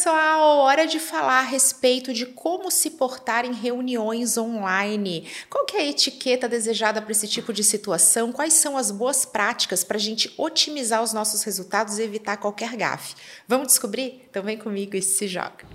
pessoal, hora de falar a respeito de como se portar em reuniões online. Qual que é a etiqueta desejada para esse tipo de situação? Quais são as boas práticas para a gente otimizar os nossos resultados e evitar qualquer gafe? Vamos descobrir? Então vem comigo e se joga.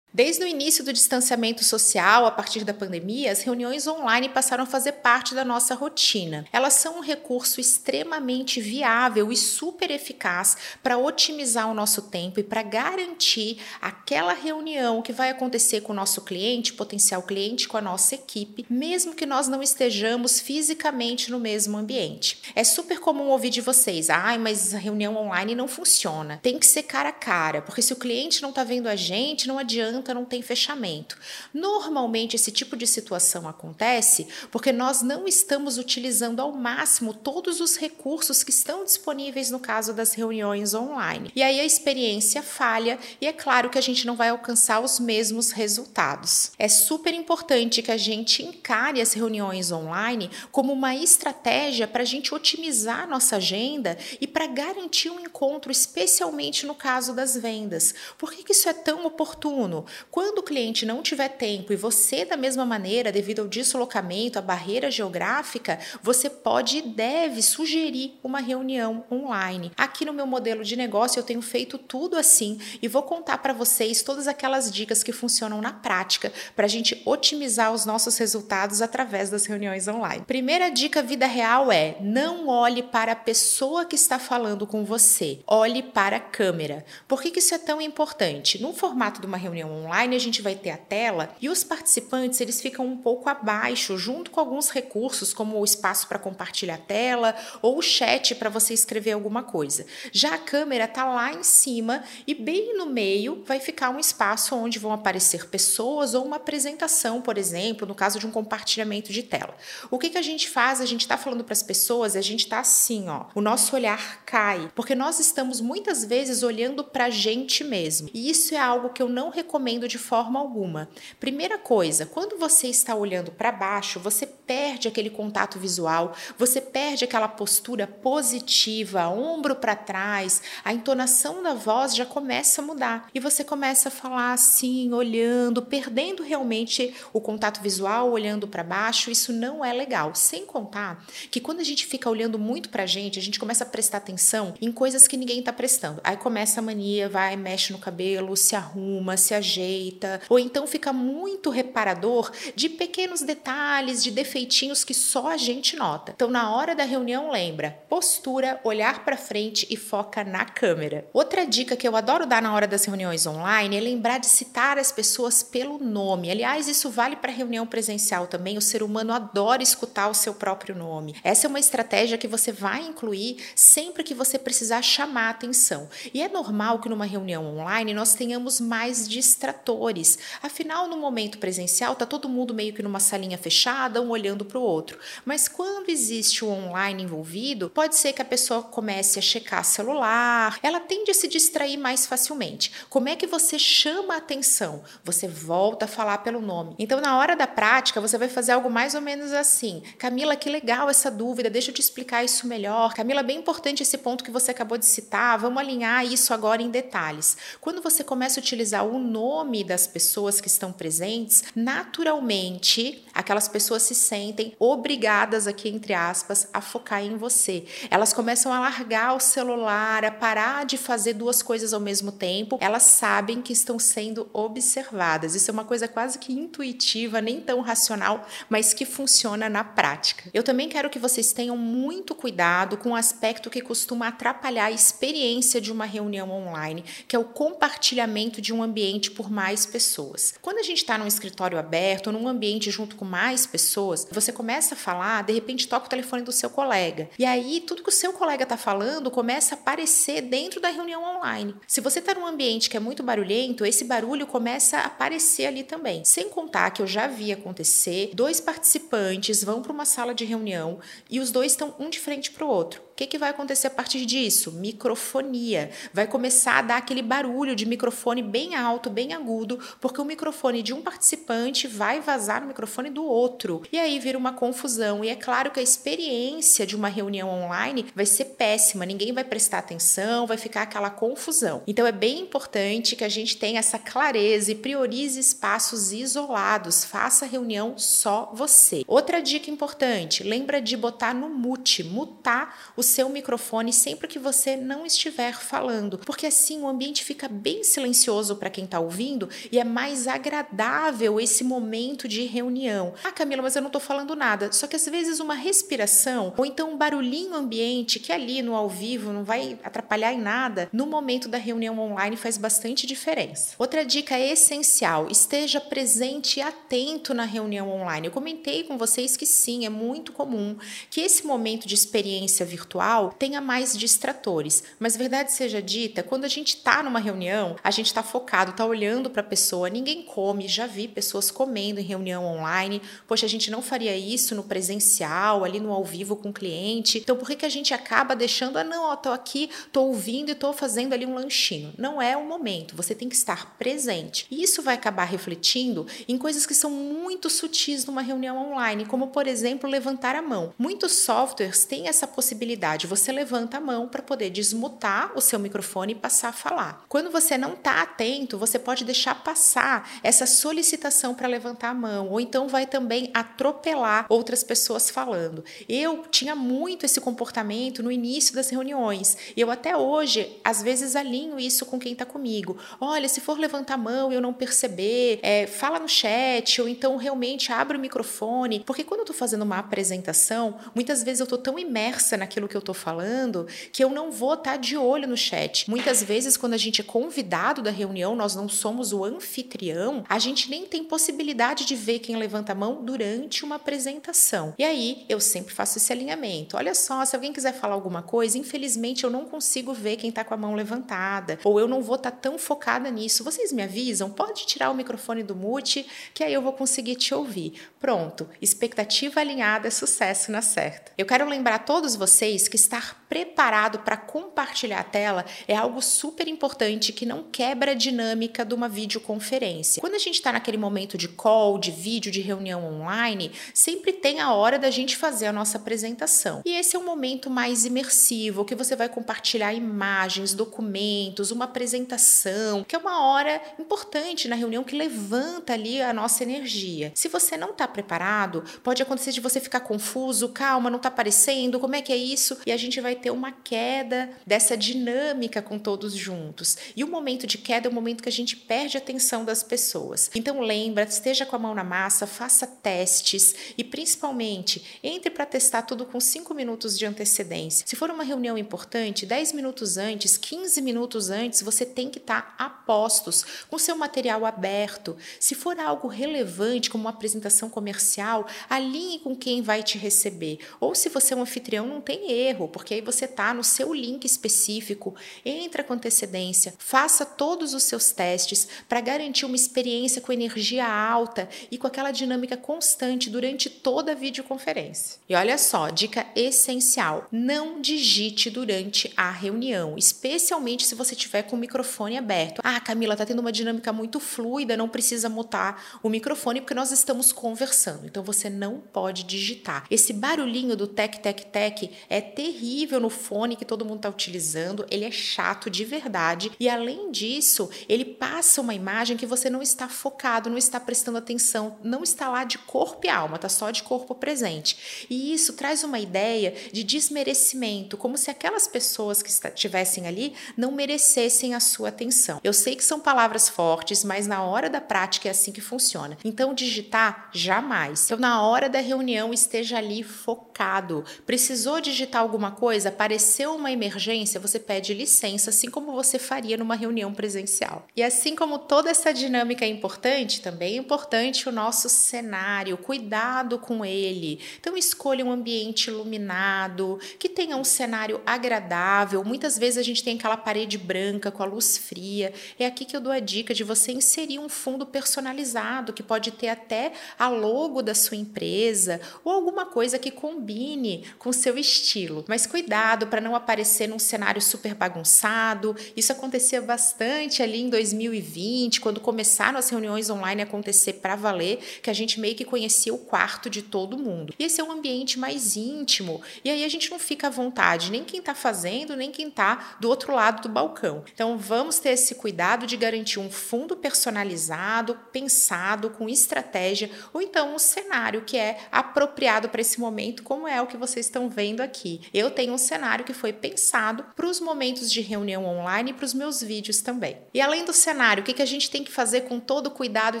Desde o início do distanciamento social, a partir da pandemia, as reuniões online passaram a fazer parte da nossa rotina. Elas são um recurso extremamente viável e super eficaz para otimizar o nosso tempo e para garantir aquela reunião que vai acontecer com o nosso cliente, potencial cliente, com a nossa equipe, mesmo que nós não estejamos fisicamente no mesmo ambiente. É super comum ouvir de vocês: ai, mas a reunião online não funciona. Tem que ser cara a cara, porque se o cliente não está vendo a gente, não adianta não tem fechamento. Normalmente, esse tipo de situação acontece porque nós não estamos utilizando ao máximo todos os recursos que estão disponíveis no caso das reuniões online. E aí a experiência falha e é claro que a gente não vai alcançar os mesmos resultados. É super importante que a gente encare as reuniões online como uma estratégia para a gente otimizar nossa agenda e para garantir um encontro, especialmente no caso das vendas. Por que, que isso é tão oportuno? Quando o cliente não tiver tempo e você, da mesma maneira, devido ao deslocamento, à barreira geográfica, você pode e deve sugerir uma reunião online. Aqui no meu modelo de negócio eu tenho feito tudo assim e vou contar para vocês todas aquelas dicas que funcionam na prática para a gente otimizar os nossos resultados através das reuniões online. Primeira dica vida real é: não olhe para a pessoa que está falando com você, olhe para a câmera. Por que, que isso é tão importante? No formato de uma reunião online, online a gente vai ter a tela e os participantes eles ficam um pouco abaixo, junto com alguns recursos como o espaço para compartilhar a tela ou o chat para você escrever alguma coisa. Já a câmera está lá em cima e bem no meio vai ficar um espaço onde vão aparecer pessoas ou uma apresentação, por exemplo, no caso de um compartilhamento de tela. O que, que a gente faz? A gente está falando para as pessoas, a gente está assim, ó, o nosso olhar cai, porque nós estamos muitas vezes olhando para a gente mesmo. E isso é algo que eu não recomendo de forma alguma. Primeira coisa, quando você está olhando para baixo, você perde aquele contato visual, você perde aquela postura positiva, ombro para trás, a entonação da voz já começa a mudar e você começa a falar assim, olhando, perdendo realmente o contato visual, olhando para baixo. Isso não é legal. Sem contar que quando a gente fica olhando muito para a gente, a gente começa a prestar atenção em coisas que ninguém está prestando. Aí começa a mania, vai, mexe no cabelo, se arruma, se ajeita ajeita, ou então fica muito reparador de pequenos detalhes, de defeitinhos que só a gente nota. Então, na hora da reunião, lembra: postura, olhar para frente e foca na câmera. Outra dica que eu adoro dar na hora das reuniões online é lembrar de citar as pessoas pelo nome. Aliás, isso vale para reunião presencial também. O ser humano adora escutar o seu próprio nome. Essa é uma estratégia que você vai incluir sempre que você precisar chamar a atenção. E é normal que numa reunião online nós tenhamos mais distrações atores. Afinal, no momento presencial, tá todo mundo meio que numa salinha fechada, um olhando para o outro. Mas quando existe o online envolvido, pode ser que a pessoa comece a checar celular, ela tende a se distrair mais facilmente. Como é que você chama a atenção? Você volta a falar pelo nome. Então, na hora da prática, você vai fazer algo mais ou menos assim: Camila, que legal essa dúvida, deixa eu te explicar isso melhor. Camila, bem importante esse ponto que você acabou de citar, vamos alinhar isso agora em detalhes. Quando você começa a utilizar o nome, nome das pessoas que estão presentes, naturalmente aquelas pessoas se sentem obrigadas aqui entre aspas a focar em você. Elas começam a largar o celular, a parar de fazer duas coisas ao mesmo tempo. Elas sabem que estão sendo observadas. Isso é uma coisa quase que intuitiva, nem tão racional, mas que funciona na prática. Eu também quero que vocês tenham muito cuidado com o aspecto que costuma atrapalhar a experiência de uma reunião online, que é o compartilhamento de um ambiente por mais pessoas. Quando a gente está num escritório aberto, num ambiente junto com mais pessoas, você começa a falar, de repente toca o telefone do seu colega. E aí tudo que o seu colega está falando começa a aparecer dentro da reunião online. Se você está num ambiente que é muito barulhento, esse barulho começa a aparecer ali também. Sem contar que eu já vi acontecer, dois participantes vão para uma sala de reunião e os dois estão um de frente para o outro. Que, que vai acontecer a partir disso? Microfonia. Vai começar a dar aquele barulho de microfone bem alto, bem agudo, porque o microfone de um participante vai vazar no microfone do outro. E aí vira uma confusão. E é claro que a experiência de uma reunião online vai ser péssima, ninguém vai prestar atenção, vai ficar aquela confusão. Então é bem importante que a gente tenha essa clareza e priorize espaços isolados, faça reunião só você. Outra dica importante, lembra de botar no mute, mutar o seu microfone sempre que você não estiver falando, porque assim o ambiente fica bem silencioso para quem está ouvindo e é mais agradável esse momento de reunião. Ah, Camila, mas eu não estou falando nada. Só que às vezes uma respiração ou então um barulhinho ambiente que ali no ao vivo não vai atrapalhar em nada, no momento da reunião online faz bastante diferença. Outra dica essencial: esteja presente e atento na reunião online. Eu comentei com vocês que sim, é muito comum que esse momento de experiência virtual tenha mais distratores, mas verdade seja dita, quando a gente está numa reunião, a gente está focado, está olhando para a pessoa, ninguém come, já vi pessoas comendo em reunião online. Poxa, a gente não faria isso no presencial, ali no ao vivo com o cliente. Então, por que, que a gente acaba deixando, ah, não, ó, tô aqui, tô ouvindo e tô fazendo ali um lanchinho? Não é o momento, você tem que estar presente. E isso vai acabar refletindo em coisas que são muito sutis numa reunião online, como por exemplo, levantar a mão. Muitos softwares têm essa possibilidade. Você levanta a mão para poder desmutar o seu microfone e passar a falar. Quando você não está atento, você pode deixar passar essa solicitação para levantar a mão, ou então vai também atropelar outras pessoas falando. Eu tinha muito esse comportamento no início das reuniões. Eu até hoje, às vezes, alinho isso com quem está comigo. Olha, se for levantar a mão e eu não perceber, é, fala no chat, ou então realmente abre o microfone. Porque quando eu estou fazendo uma apresentação, muitas vezes eu estou tão imersa naquilo que eu estou falando que eu não vou estar tá de olho no chat. Muitas vezes, quando a gente é convidado da reunião, nós não somos o anfitrião, a gente nem tem possibilidade de ver quem levanta a mão durante uma apresentação. E aí eu sempre faço esse alinhamento. Olha só, se alguém quiser falar alguma coisa, infelizmente eu não consigo ver quem está com a mão levantada, ou eu não vou estar tá tão focada nisso. Vocês me avisam? Pode tirar o microfone do mute, que aí eu vou conseguir te ouvir. Pronto, expectativa alinhada é sucesso na certa. Eu quero lembrar a todos vocês que estar preparado para compartilhar a tela é algo super importante que não quebra a dinâmica de uma videoconferência. Quando a gente está naquele momento de call, de vídeo, de reunião online, sempre tem a hora da gente fazer a nossa apresentação. E esse é um momento mais imersivo, que você vai compartilhar imagens, documentos, uma apresentação, que é uma hora importante na reunião que levanta ali a nossa energia. Se você não está preparado, pode acontecer de você ficar confuso, calma, não está aparecendo, como é que é isso? E a gente vai ter uma queda dessa dinâmica com todos juntos. E o momento de queda é o momento que a gente perde a atenção das pessoas. Então lembra, esteja com a mão na massa, faça testes e principalmente entre para testar tudo com 5 minutos de antecedência. Se for uma reunião importante, 10 minutos antes, 15 minutos antes, você tem que estar tá a postos, com seu material aberto. Se for algo relevante, como uma apresentação comercial, alinhe com quem vai te receber. Ou se você é um anfitrião, não tem erro, porque aí você está no seu link específico, entra com antecedência, faça todos os seus testes para garantir uma experiência com energia alta e com aquela dinâmica constante durante toda a videoconferência. E olha só, dica essencial: não digite durante a reunião, especialmente se você tiver com o microfone aberto. Ah, Camila, tá tendo uma dinâmica muito fluida, não precisa mutar o microfone porque nós estamos conversando. Então você não pode digitar. Esse barulhinho do tec tec tec é terrível no fone que todo mundo está utilizando, ele é chato de verdade e além disso, ele passa uma imagem que você não está focado, não está prestando atenção, não está lá de corpo e alma, está só de corpo presente. E isso traz uma ideia de desmerecimento, como se aquelas pessoas que estivessem ali não merecessem a sua atenção. Eu sei que são palavras fortes, mas na hora da prática é assim que funciona. Então, digitar jamais. Então, na hora da reunião, esteja ali focado. Precisou digitar alguma coisa? apareceu uma emergência, você pede licença, assim como você faria numa reunião presencial. E assim como toda essa dinâmica é importante, também é importante o nosso cenário, cuidado com ele. Então escolha um ambiente iluminado, que tenha um cenário agradável. Muitas vezes a gente tem aquela parede branca com a luz fria. É aqui que eu dou a dica de você inserir um fundo personalizado, que pode ter até a logo da sua empresa ou alguma coisa que combine com seu estilo estilo. Mas cuidado para não aparecer num cenário super bagunçado. Isso acontecia bastante ali em 2020, quando começaram as reuniões online a acontecer para valer, que a gente meio que conhecia o quarto de todo mundo. E esse é um ambiente mais íntimo. E aí a gente não fica à vontade, nem quem está fazendo, nem quem está do outro lado do balcão. Então vamos ter esse cuidado de garantir um fundo personalizado, pensado, com estratégia, ou então um cenário que é apropriado para esse momento, como é o que vocês estão vendo aqui. Eu tenho um cenário que foi pensado para os momentos de reunião online e para os meus vídeos também. E além do cenário, o que, que a gente tem que fazer com todo o cuidado e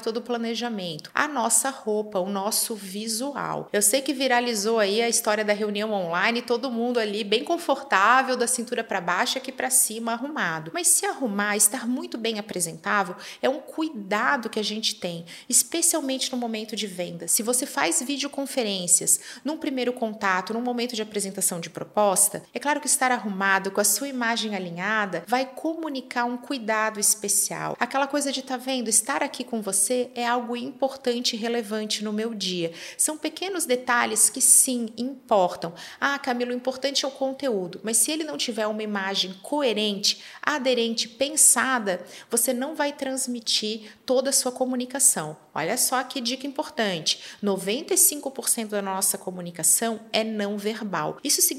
todo o planejamento? A nossa roupa, o nosso visual. Eu sei que viralizou aí a história da reunião online, todo mundo ali bem confortável, da cintura para baixo, aqui para cima, arrumado. Mas se arrumar, estar muito bem apresentável, é um cuidado que a gente tem, especialmente no momento de venda. Se você faz videoconferências num primeiro contato, num momento de apresentação de proposta, é claro que estar arrumado, com a sua imagem alinhada, vai comunicar um cuidado especial. Aquela coisa de tá vendo, estar aqui com você é algo importante e relevante no meu dia. São pequenos detalhes que sim importam. Ah, Camilo, o importante é o conteúdo, mas se ele não tiver uma imagem coerente, aderente, pensada, você não vai transmitir toda a sua comunicação. Olha só que dica importante: 95% da nossa comunicação é não verbal. Isso significa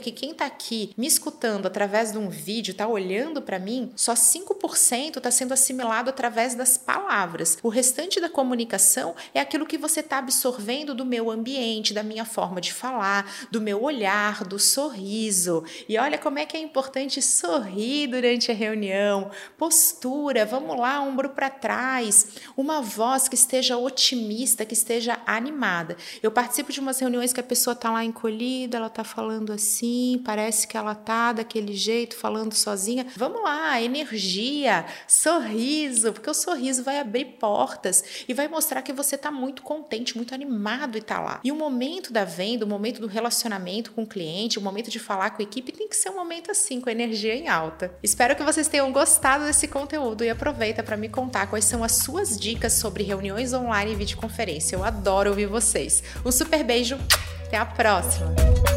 que quem está aqui me escutando através de um vídeo, está olhando para mim, só 5% está sendo assimilado através das palavras. O restante da comunicação é aquilo que você está absorvendo do meu ambiente, da minha forma de falar, do meu olhar, do sorriso. E olha como é que é importante sorrir durante a reunião, postura, vamos lá, ombro para trás, uma voz que esteja otimista, que esteja animada. Eu participo de umas reuniões que a pessoa está lá encolhida, ela está falando assim, parece que ela está daquele jeito, falando sozinha. Vamos lá, energia, sorriso, porque o sorriso vai abrir portas e vai mostrar que você está muito contente, muito animado e está lá. E o momento da venda, o momento do relacionamento com o cliente, o momento de falar com a equipe tem que ser um momento assim, com energia em alta. Espero que vocês tenham gostado desse conteúdo e aproveita para me contar quais são as suas dicas sobre reuniões online e videoconferência. Eu adoro ouvir vocês. Um super beijo, até a próxima!